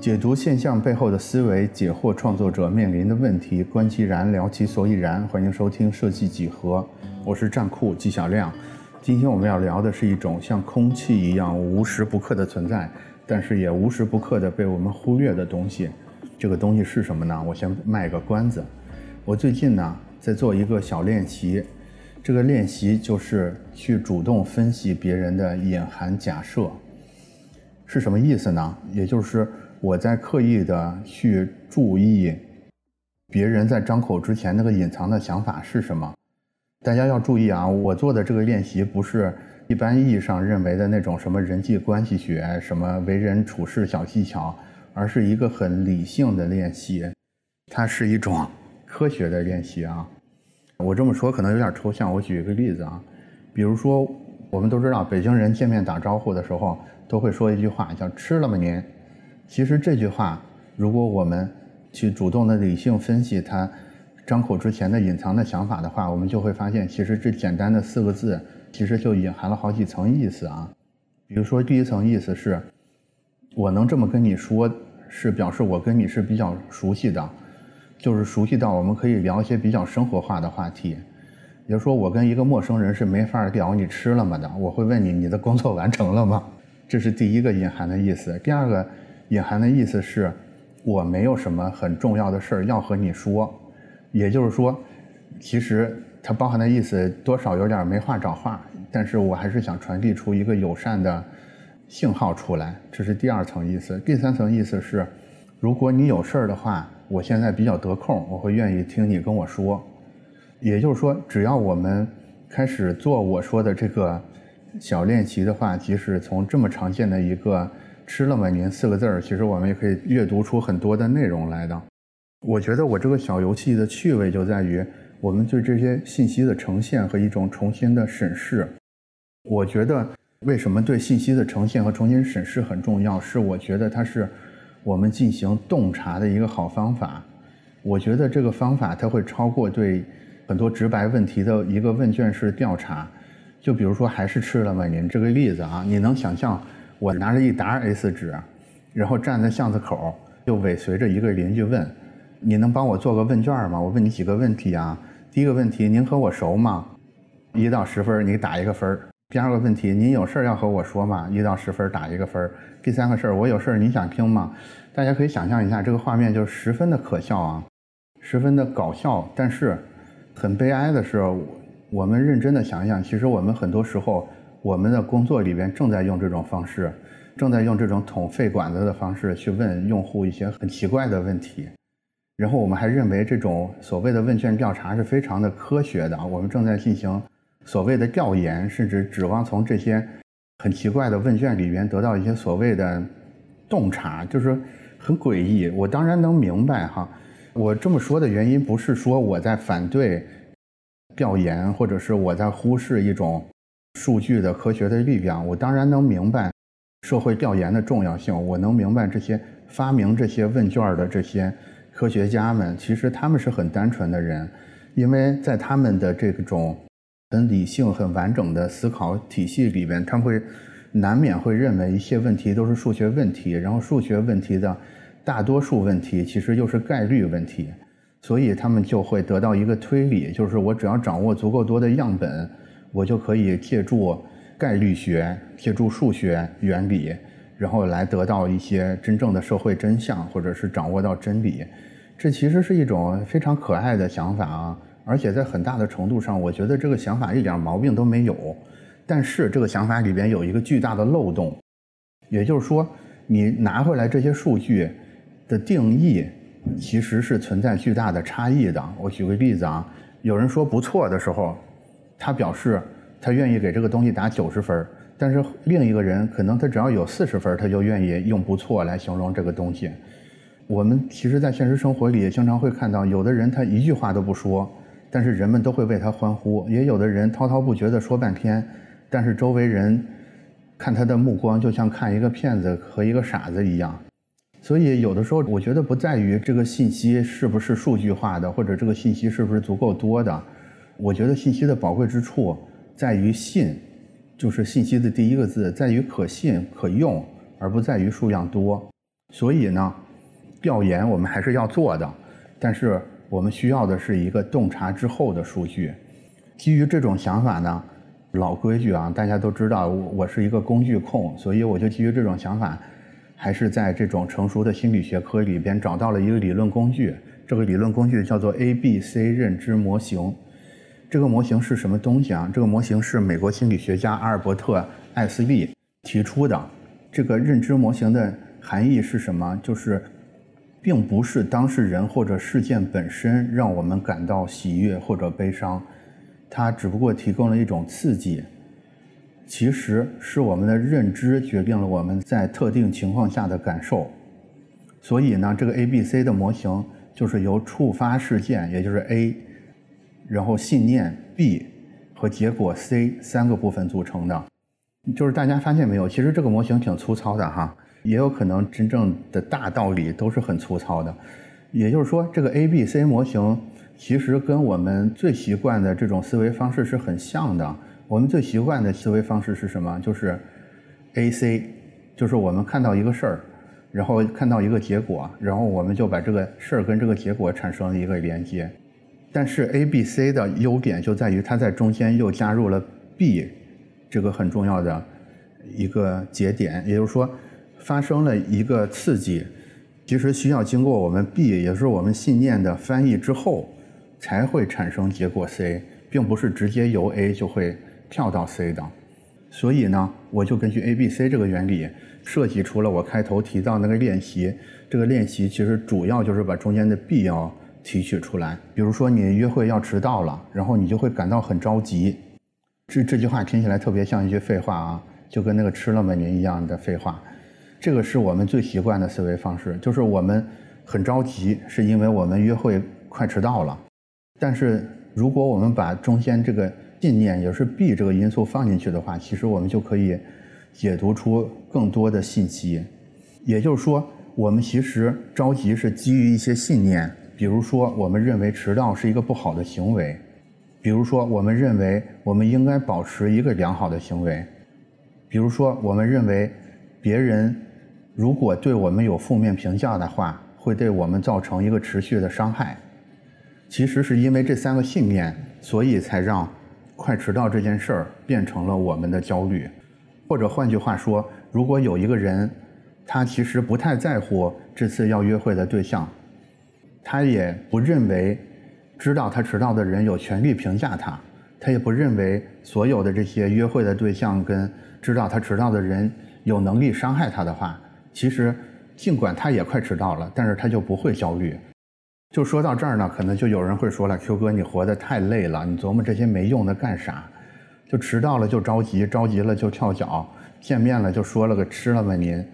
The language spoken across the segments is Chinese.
解读现象背后的思维，解惑创作者面临的问题，观其然，聊其所以然。欢迎收听设计几何，我是战库纪晓亮。今天我们要聊的是一种像空气一样无时不刻的存在，但是也无时不刻的被我们忽略的东西。这个东西是什么呢？我先卖个关子。我最近呢在做一个小练习，这个练习就是去主动分析别人的隐含假设，是什么意思呢？也就是我在刻意的去注意别人在张口之前那个隐藏的想法是什么。大家要注意啊，我做的这个练习不是一般意义上认为的那种什么人际关系学、什么为人处事小技巧，而是一个很理性的练习，它是一种科学的练习啊。我这么说可能有点抽象，我举一个例子啊，比如说我们都知道北京人见面打招呼的时候都会说一句话叫“吃了吗您”。其实这句话，如果我们去主动的理性分析它张口之前的隐藏的想法的话，我们就会发现，其实这简单的四个字，其实就隐含了好几层意思啊。比如说，第一层意思是，我能这么跟你说，是表示我跟你是比较熟悉的，就是熟悉到我们可以聊一些比较生活化的话题。也就是说，我跟一个陌生人是没法聊你吃了吗的，我会问你你的工作完成了吗？这是第一个隐含的意思。第二个。隐含的意思是，我没有什么很重要的事儿要和你说，也就是说，其实它包含的意思多少有点没话找话，但是我还是想传递出一个友善的信号出来，这是第二层意思。第三层意思是，如果你有事儿的话，我现在比较得空，我会愿意听你跟我说。也就是说，只要我们开始做我说的这个小练习的话，即使从这么常见的一个。吃了吗？您四个字儿，其实我们也可以阅读出很多的内容来的。我觉得我这个小游戏的趣味就在于，我们对这些信息的呈现和一种重新的审视。我觉得为什么对信息的呈现和重新审视很重要？是我觉得它是我们进行洞察的一个好方法。我觉得这个方法它会超过对很多直白问题的一个问卷式调查。就比如说，还是吃了吗？您这个例子啊，你能想象？我拿着一沓 A4 纸，然后站在巷子口，就尾随着一个邻居问：“你能帮我做个问卷吗？我问你几个问题啊。第一个问题，您和我熟吗？一到十分，你打一个分第二个问题，您有事要和我说吗？一到十分打一个分第三个事儿，我有事儿，你想听吗？大家可以想象一下，这个画面就十分的可笑啊，十分的搞笑。但是，很悲哀的是，我们认真的想想，其实我们很多时候。我们的工作里边正在用这种方式，正在用这种捅肺管子的方式去问用户一些很奇怪的问题，然后我们还认为这种所谓的问卷调查是非常的科学的。我们正在进行所谓的调研，甚至指望从这些很奇怪的问卷里边得到一些所谓的洞察，就是很诡异。我当然能明白哈，我这么说的原因不是说我在反对调研，或者是我在忽视一种。数据的科学的力量，我当然能明白社会调研的重要性。我能明白这些发明这些问卷的这些科学家们，其实他们是很单纯的人，因为在他们的这种很理性、很完整的思考体系里边，他们会难免会认为一些问题都是数学问题，然后数学问题的大多数问题其实又是概率问题，所以他们就会得到一个推理，就是我只要掌握足够多的样本。我就可以借助概率学、借助数学原理，然后来得到一些真正的社会真相，或者是掌握到真理。这其实是一种非常可爱的想法啊！而且在很大的程度上，我觉得这个想法一点毛病都没有。但是这个想法里边有一个巨大的漏洞，也就是说，你拿回来这些数据的定义其实是存在巨大的差异的。我举个例子啊，有人说不错的时候。他表示，他愿意给这个东西打九十分但是另一个人可能他只要有四十分他就愿意用不错来形容这个东西。我们其实，在现实生活里也经常会看到，有的人他一句话都不说，但是人们都会为他欢呼；也有的人滔滔不绝地说半天，但是周围人看他的目光就像看一个骗子和一个傻子一样。所以，有的时候我觉得不在于这个信息是不是数据化的，或者这个信息是不是足够多的。我觉得信息的宝贵之处在于信，就是信息的第一个字，在于可信可用，而不在于数量多。所以呢，调研我们还是要做的，但是我们需要的是一个洞察之后的数据。基于这种想法呢，老规矩啊，大家都知道，我我是一个工具控，所以我就基于这种想法，还是在这种成熟的心理学科里边找到了一个理论工具。这个理论工具叫做 A B C 认知模型。这个模型是什么东西啊？这个模型是美国心理学家阿尔伯特·艾斯利提出的。这个认知模型的含义是什么？就是，并不是当事人或者事件本身让我们感到喜悦或者悲伤，它只不过提供了一种刺激。其实是我们的认知决定了我们在特定情况下的感受。所以呢，这个 A B C 的模型就是由触发事件，也就是 A。然后信念 B 和结果 C 三个部分组成的，就是大家发现没有？其实这个模型挺粗糙的哈，也有可能真正的大道理都是很粗糙的。也就是说，这个 A B C 模型其实跟我们最习惯的这种思维方式是很像的。我们最习惯的思维方式是什么？就是 A C，就是我们看到一个事儿，然后看到一个结果，然后我们就把这个事儿跟这个结果产生一个连接。但是 A、B、C 的优点就在于它在中间又加入了 B，这个很重要的一个节点，也就是说，发生了一个刺激，其实需要经过我们 B，也是我们信念的翻译之后，才会产生结果 C，并不是直接由 A 就会跳到 C 的。所以呢，我就根据 A、B、C 这个原理，设计出了我开头提到那个练习。这个练习其实主要就是把中间的 B 要。提取出来，比如说你约会要迟到了，然后你就会感到很着急。这这句话听起来特别像一句废话啊，就跟那个吃了吗您一样的废话。这个是我们最习惯的思维方式，就是我们很着急，是因为我们约会快迟到了。但是如果我们把中间这个信念，也是 B 这个因素放进去的话，其实我们就可以解读出更多的信息。也就是说，我们其实着急是基于一些信念。比如说，我们认为迟到是一个不好的行为；比如说，我们认为我们应该保持一个良好的行为；比如说，我们认为别人如果对我们有负面评价的话，会对我们造成一个持续的伤害。其实是因为这三个信念，所以才让快迟到这件事儿变成了我们的焦虑。或者换句话说，如果有一个人，他其实不太在乎这次要约会的对象。他也不认为，知道他迟到的人有权利评价他，他也不认为所有的这些约会的对象跟知道他迟到的人有能力伤害他的话，其实尽管他也快迟到了，但是他就不会焦虑。就说到这儿呢，可能就有人会说了：“Q 哥，你活得太累了，你琢磨这些没用的干啥？就迟到了就着急，着急了就跳脚，见面了就说了个吃了吗您？”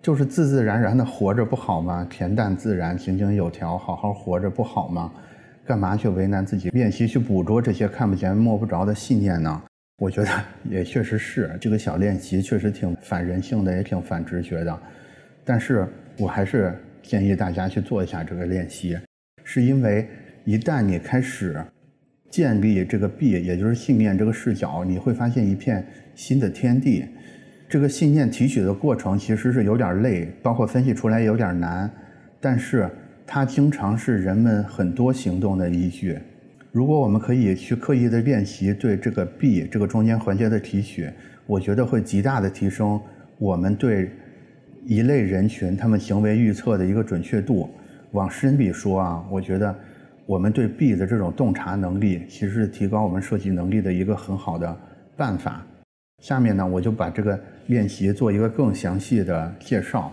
就是自自然然的活着不好吗？恬淡自然，井井有条，好好活着不好吗？干嘛去为难自己？练习去捕捉这些看不见摸不着的信念呢？我觉得也确实是这个小练习，确实挺反人性的，也挺反直觉的。但是我还是建议大家去做一下这个练习，是因为一旦你开始建立这个 B，也就是信念这个视角，你会发现一片新的天地。这个信念提取的过程其实是有点累，包括分析出来有点难，但是它经常是人们很多行动的依据。如果我们可以去刻意的练习对这个 B 这个中间环节的提取，我觉得会极大的提升我们对一类人群他们行为预测的一个准确度。往深里说啊，我觉得我们对 B 的这种洞察能力，其实是提高我们设计能力的一个很好的办法。下面呢，我就把这个练习做一个更详细的介绍，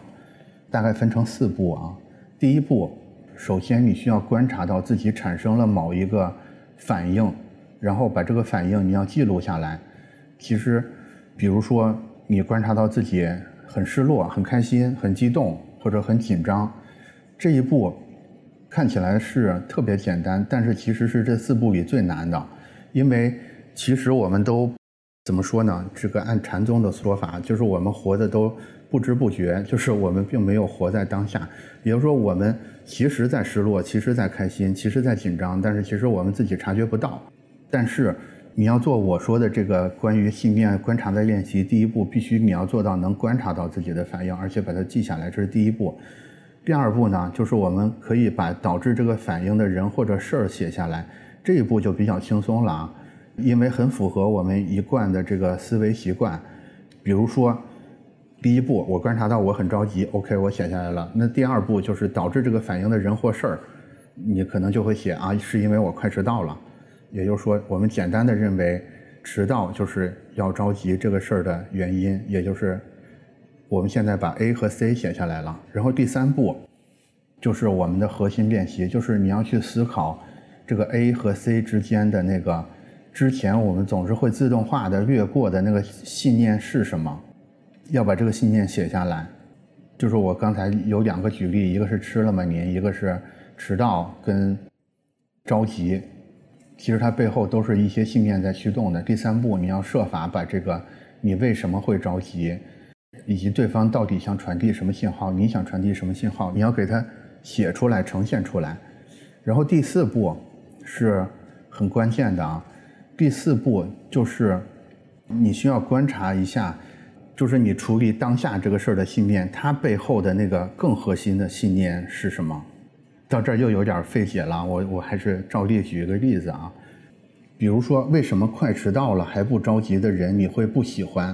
大概分成四步啊。第一步，首先你需要观察到自己产生了某一个反应，然后把这个反应你要记录下来。其实，比如说你观察到自己很失落、很开心、很激动或者很紧张，这一步看起来是特别简单，但是其实是这四步里最难的，因为其实我们都。怎么说呢？这个按禅宗的说法，就是我们活的都不知不觉，就是我们并没有活在当下。也就是说，我们其实在失落，其实在开心，其实在紧张，但是其实我们自己察觉不到。但是你要做我说的这个关于信念观察的练习，第一步必须你要做到能观察到自己的反应，而且把它记下来，这是第一步。第二步呢，就是我们可以把导致这个反应的人或者事儿写下来，这一步就比较轻松了啊，因为很符合我们一贯的这个思维习惯。比如说，第一步我观察到我很着急，OK，我写下来了。那第二步就是导致这个反应的人或事儿，你可能就会写啊，是因为我快迟到了。也就是说，我们简单的认为迟到就是要着急这个事儿的原因，也就是。我们现在把 A 和 C 写下来了，然后第三步就是我们的核心练习，就是你要去思考这个 A 和 C 之间的那个之前我们总是会自动化的略过的那个信念是什么，要把这个信念写下来。就是我刚才有两个举例，一个是吃了吗您，一个是迟到跟着急，其实它背后都是一些信念在驱动的。第三步，你要设法把这个你为什么会着急。以及对方到底想传递什么信号？你想传递什么信号？你要给他写出来、呈现出来。然后第四步是很关键的啊！第四步就是你需要观察一下，就是你处理当下这个事儿的信念，它背后的那个更核心的信念是什么？到这儿又有点费解了，我我还是照例举一个例子啊。比如说，为什么快迟到了还不着急的人你会不喜欢？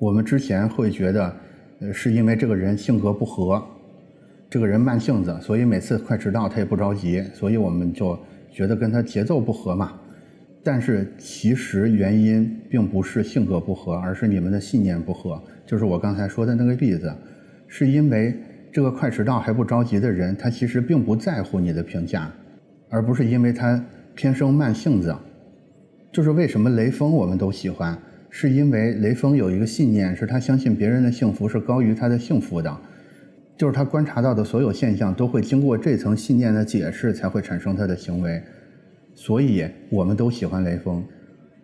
我们之前会觉得，呃，是因为这个人性格不合，这个人慢性子，所以每次快迟到他也不着急，所以我们就觉得跟他节奏不合嘛。但是其实原因并不是性格不合，而是你们的信念不合。就是我刚才说的那个例子，是因为这个快迟到还不着急的人，他其实并不在乎你的评价，而不是因为他天生慢性子。就是为什么雷锋我们都喜欢。是因为雷锋有一个信念，是他相信别人的幸福是高于他的幸福的，就是他观察到的所有现象都会经过这层信念的解释才会产生他的行为，所以我们都喜欢雷锋。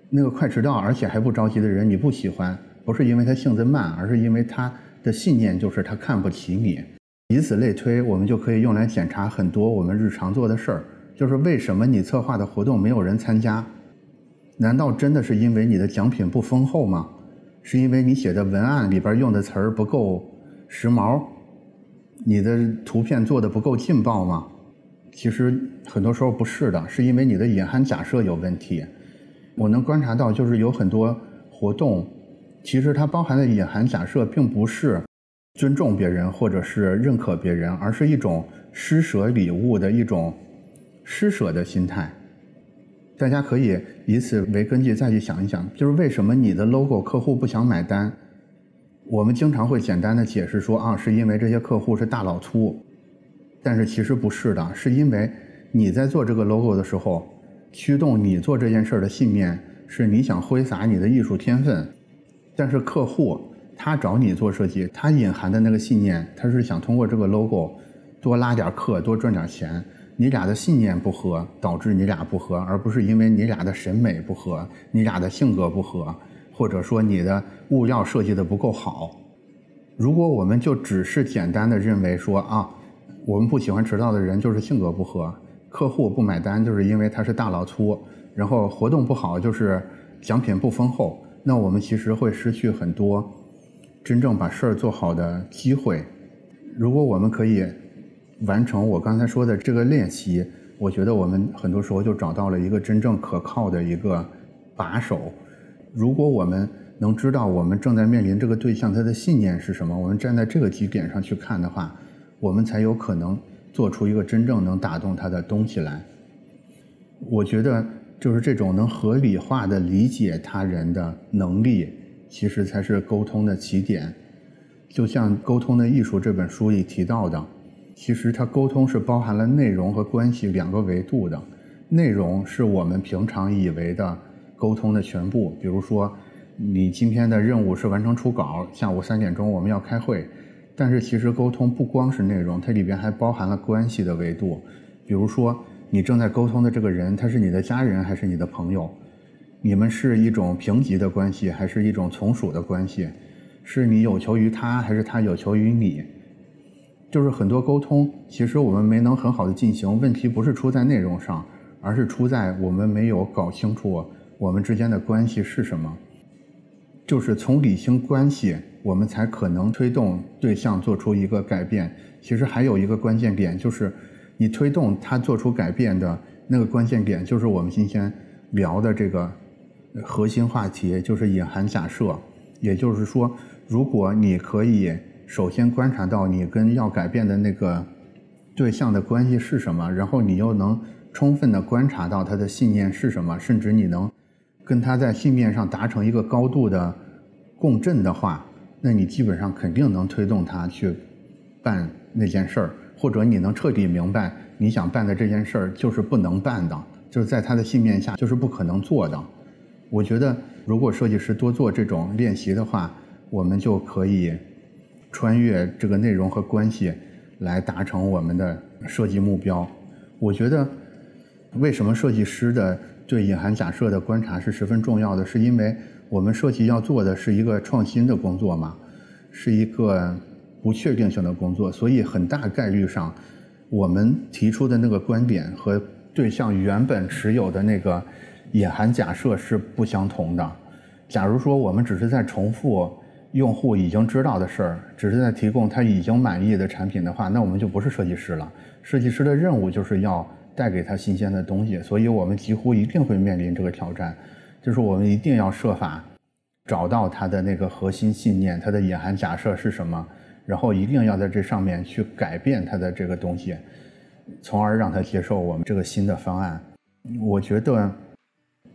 那个快迟到而且还不着急的人你不喜欢，不是因为他性子慢，而是因为他的信念就是他看不起你。以此类推，我们就可以用来检查很多我们日常做的事儿，就是为什么你策划的活动没有人参加。难道真的是因为你的奖品不丰厚吗？是因为你写的文案里边用的词儿不够时髦，你的图片做的不够劲爆吗？其实很多时候不是的，是因为你的隐含假设有问题。我能观察到，就是有很多活动，其实它包含的隐含假设并不是尊重别人或者是认可别人，而是一种施舍礼物的一种施舍的心态。大家可以以此为根据再去想一想，就是为什么你的 logo 客户不想买单？我们经常会简单的解释说啊，是因为这些客户是大老粗，但是其实不是的，是因为你在做这个 logo 的时候，驱动你做这件事的信念是你想挥洒你的艺术天分，但是客户他找你做设计，他隐含的那个信念，他是想通过这个 logo 多拉点客，多赚点钱。你俩的信念不合，导致你俩不合，而不是因为你俩的审美不合，你俩的性格不合，或者说你的物料设计的不够好。如果我们就只是简单的认为说啊，我们不喜欢迟到的人就是性格不合，客户不买单就是因为他是大老粗，然后活动不好就是奖品不丰厚，那我们其实会失去很多真正把事儿做好的机会。如果我们可以。完成我刚才说的这个练习，我觉得我们很多时候就找到了一个真正可靠的一个把手。如果我们能知道我们正在面临这个对象他的信念是什么，我们站在这个基点上去看的话，我们才有可能做出一个真正能打动他的东西来。我觉得就是这种能合理化的理解他人的能力，其实才是沟通的起点。就像《沟通的艺术》这本书里提到的。其实它沟通是包含了内容和关系两个维度的，内容是我们平常以为的沟通的全部。比如说，你今天的任务是完成初稿，下午三点钟我们要开会。但是其实沟通不光是内容，它里边还包含了关系的维度。比如说，你正在沟通的这个人，他是你的家人还是你的朋友？你们是一种平级的关系，还是一种从属的关系？是你有求于他，还是他有求于你？就是很多沟通，其实我们没能很好的进行。问题不是出在内容上，而是出在我们没有搞清楚我们之间的关系是什么？就是从理性关系，我们才可能推动对象做出一个改变。其实还有一个关键点，就是你推动他做出改变的那个关键点，就是我们今天聊的这个核心话题，就是隐含假设。也就是说，如果你可以首先观察到你跟要改变的那个对象的关系是什么，然后你又能充分的观察到他的信念是什么，甚至你能跟他在信念上达成一个高度的共振的话，那你基本上肯定能推动他去办那件事儿，或者你能彻底明白你想办的这件事儿就是不能办的，就是在他的信念下就是不可能做的。我觉得，如果设计师多做这种练习的话，我们就可以穿越这个内容和关系，来达成我们的设计目标。我觉得，为什么设计师的对隐含假设的观察是十分重要的？是因为我们设计要做的是一个创新的工作嘛，是一个不确定性的工作，所以很大概率上，我们提出的那个观点和对象原本持有的那个。隐含假设是不相同的。假如说我们只是在重复用户已经知道的事儿，只是在提供他已经满意的产品的话，那我们就不是设计师了。设计师的任务就是要带给他新鲜的东西，所以我们几乎一定会面临这个挑战，就是我们一定要设法找到他的那个核心信念，他的隐含假设是什么，然后一定要在这上面去改变他的这个东西，从而让他接受我们这个新的方案。我觉得。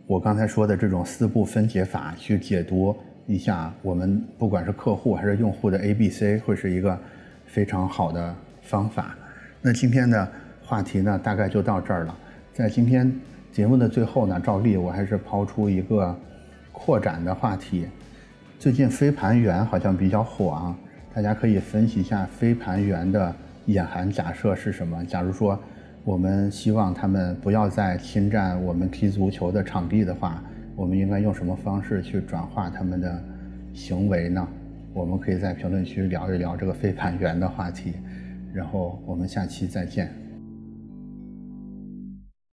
我刚才说的这种四步分解法去解读一下，我们不管是客户还是用户的 A、B、C，会是一个非常好的方法。那今天的话题呢，大概就到这儿了。在今天节目的最后呢，照例我还是抛出一个扩展的话题。最近飞盘员好像比较火啊，大家可以分析一下飞盘员的隐含假设是什么。假如说。我们希望他们不要再侵占我们踢足球的场地的话，我们应该用什么方式去转化他们的行为呢？我们可以在评论区聊一聊这个飞盘员的话题，然后我们下期再见。